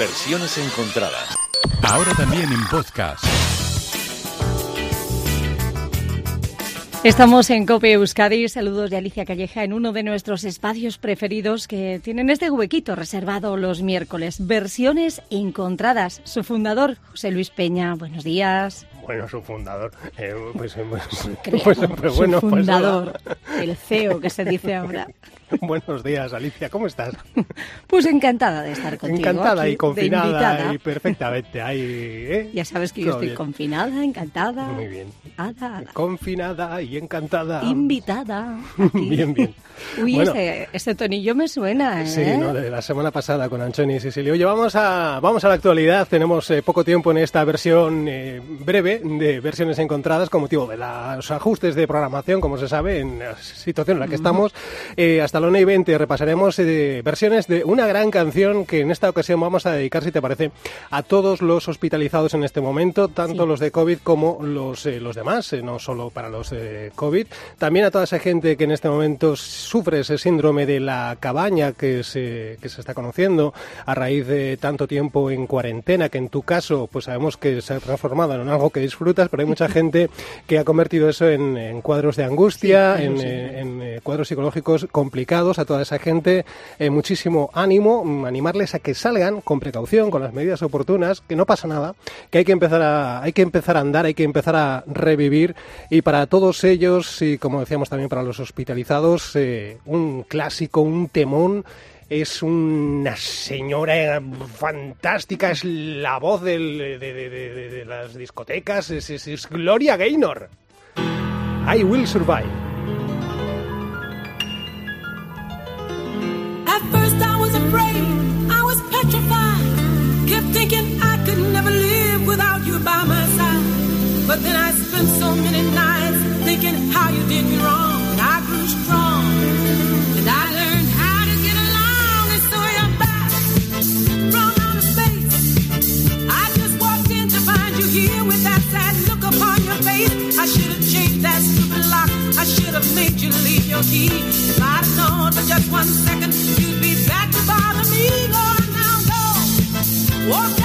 Versiones encontradas. Ahora también en podcast. Estamos en Cope Euskadi. Saludos de Alicia Calleja en uno de nuestros espacios preferidos que tienen este huequito reservado los miércoles. Versiones encontradas. Su fundador, José Luis Peña. Buenos días. Bueno, su fundador. Eh, pues, pues, Creo, pues, pues, su bueno, pues, fundador, el CEO que se dice ahora. Buenos días, Alicia, ¿cómo estás? Pues encantada de estar contigo. Encantada aquí, y confinada y perfectamente. Ahí, ¿eh? Ya sabes que yo Todo estoy bien. confinada, encantada. Muy bien. Ada, ada. Confinada y encantada. Invitada. aquí. Bien, bien. Uy, Bueno. ese, ese tonillo me suena, ¿eh? Sí, ¿no? de la semana pasada con Anchoni y Sicilio. Oye, vamos a, vamos a la actualidad. Tenemos eh, poco tiempo en esta versión eh, de versiones encontradas con motivo de los ajustes de programación, como se sabe, en la situación en la que estamos. Eh, hasta la 1 y 20 repasaremos eh, versiones de una gran canción que en esta ocasión vamos a dedicar, si te parece, a todos los hospitalizados en este momento, tanto Sí. los de COVID como los, eh, los demás, eh, no solo para los de COVID. También a toda esa gente que en este momento sufre ese síndrome de la cabaña que se, que se está conociendo a raíz de tanto tiempo en cuarentena, que en tu caso, pues sabemos que se ha transformado en algo que disfrutas, pero hay mucha gente que ha convertido eso en, en cuadros de angustia, Sí, en, sí. eh, en, eh, cuadros psicológicos complicados a toda esa gente. Eh, muchísimo ánimo, mm, animarles a que salgan con precaución, con las medidas oportunas, que no pasa nada, que hay que empezar a, hay que empezar a andar, hay que empezar a revivir. Y para todos ellos, y como decíamos también para los hospitalizados, eh, un clásico, un temón. Es una señora fantástica, es la voz del- de, de- de- de- las discotecas, es, es- es Gloria Gaynor. I will survive. At first I was afraid, I was petrified. Kept thinking I could never live without you by my side. But then I spent so many nights thinking how you did me wrong. Walk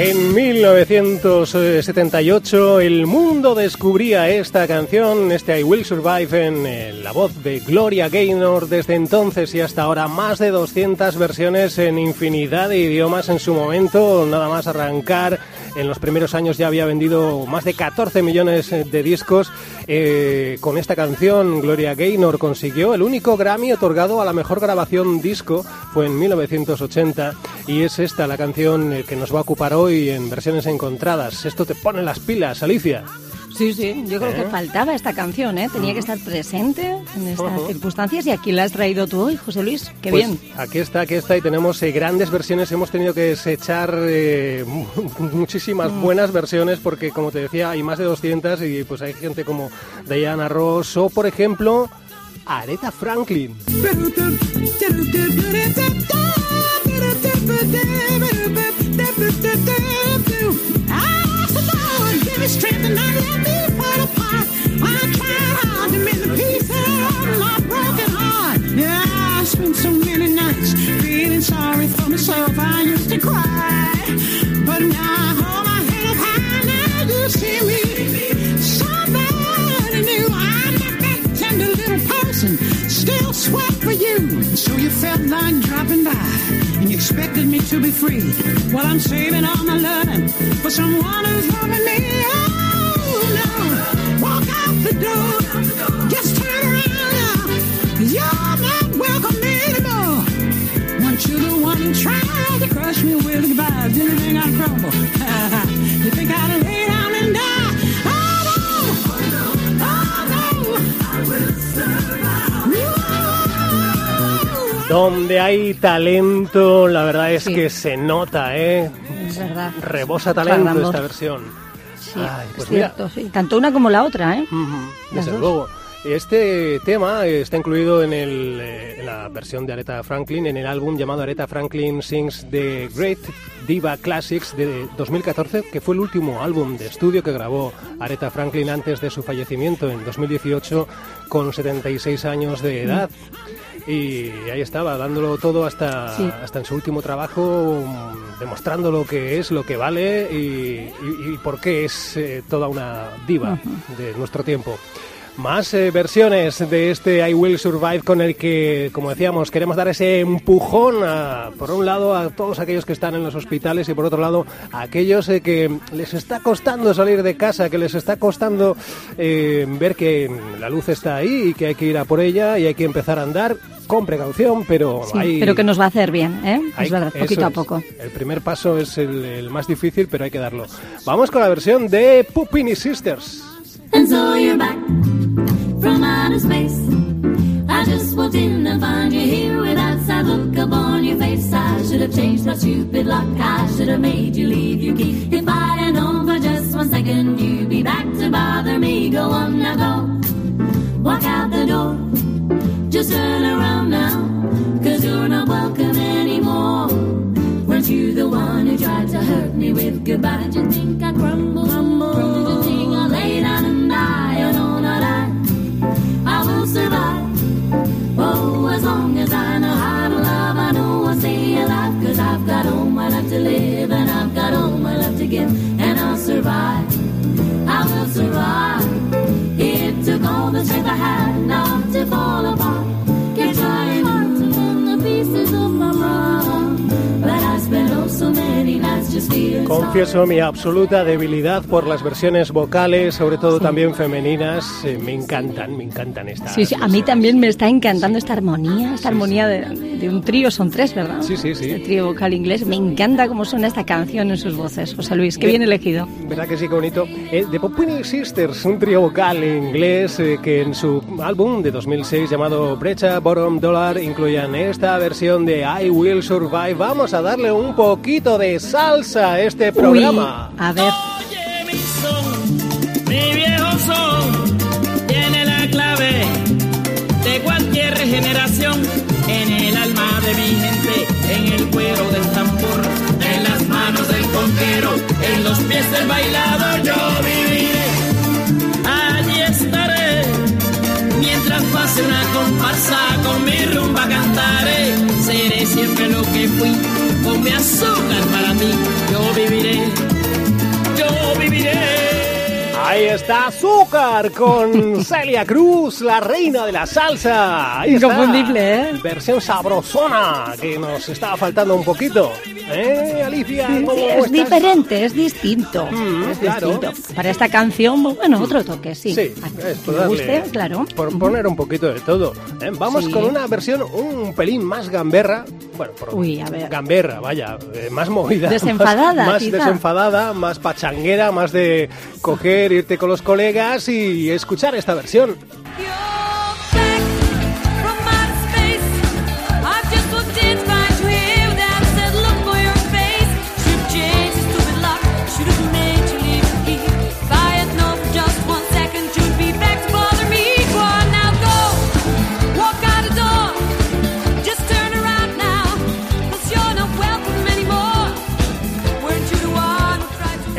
En 1978 el mundo descubría esta canción, este I Will Survive, en eh, la voz de Gloria Gaynor. Desde entonces y hasta ahora más de 200 versiones en infinidad de idiomas en su momento. Nada más arrancar, en los primeros años ya había vendido más de 14 millones eh, de discos. Eh, con esta canción Gloria Gaynor consiguió el único Grammy otorgado a la mejor grabación disco, fue en 1980 y es esta la canción eh, que nos va a ocupar hoy en versiones encontradas. Esto te pone las pilas, Alicia. Sí, sí, yo creo ¿Eh? que faltaba esta canción, ¿eh? Tenía que estar presente en estas circunstancias y aquí la has traído tú hoy, José Luis. Qué Pues bien. Aquí está, aquí está y tenemos eh, grandes versiones. Hemos tenido que desechar eh, mu- muchísimas Mm. buenas versiones porque, como te decía, hay más de 200 y pues hay gente como Diana Ross o, por ejemplo, Aretha Franklin. Like dropping by. And you expected me to be free. While I'm saving all my loving for someone who's loving me. Oh, no. Walk out the door. Just turn around now. You're not welcome anymore. Want you're the one tried to crush me with goodbye. Didn't think I'd crumble. Donde hay talento, la verdad es Sí. que se nota, ¿eh? Es verdad. Rebosa talento esta versión. Sí, Ay, es pues mira. cierto, sí. Tanto una como la otra, ¿eh? Desde dos. luego. Este tema está incluido en, el, eh, en la versión de Aretha Franklin, en el álbum llamado Aretha Franklin Sings The Great Diva Classics de 2014, que fue el último álbum de estudio que grabó Aretha Franklin antes de su fallecimiento en 2018 con 76 años de edad. Y ahí estaba, dándolo todo hasta, Sí. hasta en su último trabajo, mm, demostrando lo que es, lo que vale y, y- y por qué es eh, toda una diva de nuestro tiempo. Más eh, versiones de este I Will Survive con el que, como decíamos, queremos dar ese empujón, a, por un lado, a todos aquellos que están en los hospitales y por otro lado, a aquellos eh, que les está costando salir de casa, que les está costando eh, ver que la luz está ahí y que hay que ir a por ella y hay que empezar a andar con precaución, pero Sí, hay... pero que nos va a hacer bien, ¿eh? hay- es verdad, poquito a es. poco. El primer paso es el, el más difícil, pero hay que darlo. Vamos con la versión de Pupini Sisters. And so you're back from outer space. I just walked in and find you here with that sad look upon your face. I should have changed my stupid luck. I should have made you leave your key. If I'd known for just one second you'd be back to bother me, go on now, go. Walk out the door. Just turn around now, cause you're not welcome anymore. Weren't you the one who tried to hurt me with goodbye? Did you think I'd crumble? Confieso mi absoluta debilidad por las versiones vocales, sobre todo también femeninas. Eh, me encantan, me encantan estas. Sí, sí, a mí también me está encantando esta armonía, esta armonía de, de un trío, son tres, ¿verdad? Sí, sí, sí. Este trío vocal inglés, me encanta cómo suena esta canción en sus voces. José Luis, qué bien elegido. ¿Verdad que sí, qué bonito? Eh, The Popini Sisters, un trío vocal inglés eh, que en su álbum de 2006 llamado Brecha Bottom Dollar incluían esta versión de I Will Survive. Vamos a darle un poquito de salsa a este programa. Uy, a ver, Oye, mi son, mi viejo son, tiene la clave de cualquier regeneración. En el alma de mi gente, en el cuero del tambor, en las manos del conquero, en los pies del bailador, yo viviré. Está Azúcar con Celia Cruz, la reina de la salsa. Ahí está. Inconfundible, ¿eh? Versión sabrosona que nos estaba faltando un poquito. ¿Eh, Alicia? ¿Cómo Sí, es estás? diferente, es distinto. Mm, es claro. distinto. Para esta canción, bueno, otro toque, sí. Sí, A quien es guste, claro. Por poner un poquito de todo. ¿eh? Vamos Sí. con una versión un pelín más gamberra. Bueno, por Uy, a ver. gamberra, vaya, eh, más movida. Desenfadada, Más, desenfadada, más pachanguera, más de coger, irte con los colegas y escuchar esta versión.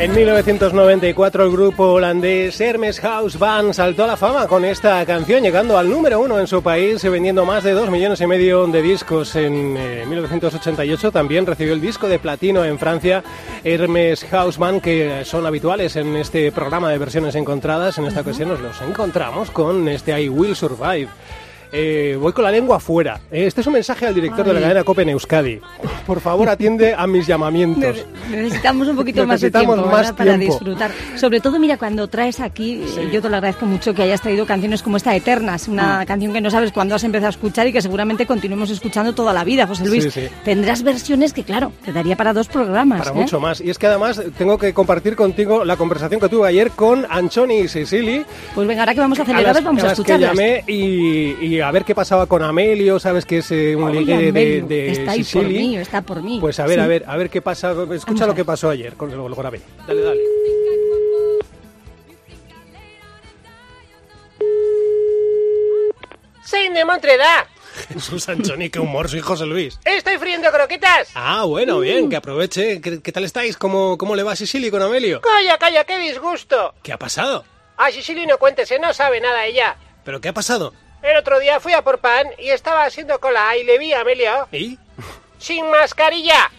En 1994 el grupo holandés Hermes House saltó a la fama con esta canción, llegando al número uno en su país, vendiendo más de dos millones y medio de discos. En eh, 1988 también recibió el disco de platino en Francia Hermes House Band, que son habituales en este programa de versiones encontradas. En esta ocasión nos los encontramos con este I Will Survive. Eh, voy con la lengua afuera. Eh, Este es un mensaje al director de la cadena Copen Euskadi. Por favor, atiende a mis llamamientos. Ne- Necesitamos un poquito más de tiempo para tiempo. disfrutar. Sobre todo, mira, cuando traes aquí, eh, yo te lo agradezco mucho que hayas traído canciones como esta Eternas, Mm. una canción que no sabes cuándo has empezado a escuchar y que seguramente continuemos escuchando toda la vida, José Luis. Sí, sí. Tendrás versiones que, claro, te daría para dos programas. Para ¿eh? mucho más. Y es que además tengo que compartir contigo la conversación que tuve ayer con Anchoni y Cecily. Pues venga, ahora que vamos a celebrar, vamos a a las que escucharlas. llamé y, y y a ver qué pasaba con Amelio, sabes que es eh, un ligue de, de está ahí Sicily. por mí, está por mí. Pues a ver, Sí. a ver, a ver qué pasa. Escucha lo que pasó ayer con, con Abel. Dale, dale. Soy de Montredá. Jesús Anchoni, qué humor, soy José Luis. Estoy friendo croquetas. Ah, bueno, bien, que aproveche. ¿Qué, qué tal estáis? ¿Cómo, ¿Cómo le va a Sicily con Amelio? Calla, calla, qué disgusto. ¿Qué ha pasado? A Sicily no cuéntese, no sabe nada ella. ¿Pero qué ha pasado? El otro día fui a por pan y estaba haciendo cola y le vi a Amelio ¿Y? sin mascarilla.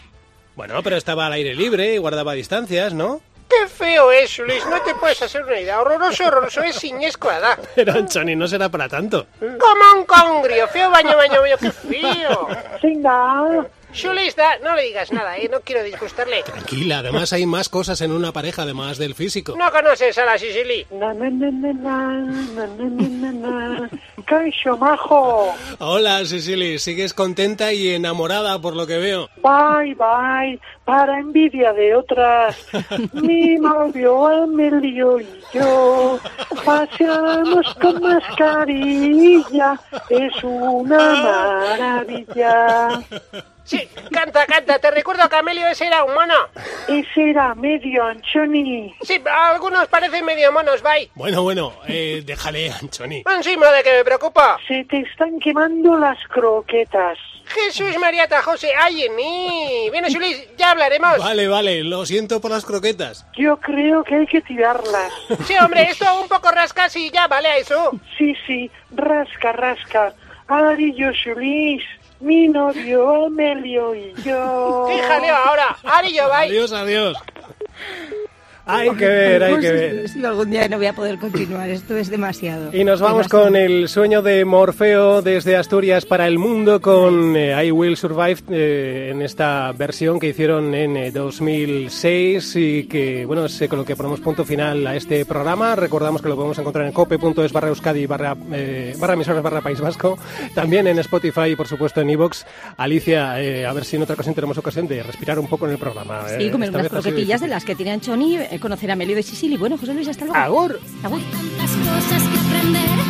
Bueno, pero estaba al aire libre y guardaba distancias, ¿no? Qué feo es, Luis, no te puedes hacer una idea. Horroroso, horroroso, es siniescuada. Pero Anchoni, no será para tanto. Como un congrio, feo baño, baño, baño, qué feo. Venga, Chulista, no le digas nada, ¿eh? No quiero disgustarle. Tranquila, además hay más cosas en una pareja además del físico. No conoces a la Sicily. na na na na na, na na na na na. Caixo majo, Hola, Sicily, sigues contenta y enamorada por lo que veo. bye bye, para envidia de otras. Mi novio Amelio y yo paseamos con mascarilla, es una maravilla. Sí, canta, canta. Te recuerdo que Amelio ese era un mono. Ese era medio Anchoni. Sí, algunos parecen medio monos, bye. Bueno, bueno, eh, déjale, Anchoni. Encima de que me preocupa. Se te están quemando las croquetas. Jesús María José, ay en mí. Bien, Luis, ya hablaremos. Vale, vale, lo siento por las croquetas. Yo creo que hay que tirarlas. Sí, hombre, esto un poco rascas y ya vale a eso. Sí, sí, rasca, rasca. Ari yo Luis, mi novio Amelio y yo. Qué jaleo ahora. Ari, yo, bye. Adiós, adiós. Hay que ver, hay que ver. Si algún día no voy a poder continuar, esto es demasiado. Y nos vamos Demasiado. con el sueño de Morfeo desde Asturias para el mundo con eh, I Will Survive eh, en esta versión que hicieron en eh, 2006 y que bueno es eh, con lo que ponemos punto final a este programa. Recordamos que lo podemos encontrar en cope.es barra euskadi barra, eh, barra emisoras barra País Vasco, también en Spotify y por supuesto en Evox. Alicia, eh, a ver si en otra ocasión tenemos ocasión de respirar un poco en el programa. Sí, eh. comer unas croquetillas de las que tiene Anchoni, eh, conocer a Melio de Sicily. Bueno, José Luis, hasta luego. Agur. Agur. tantas cosas que aprender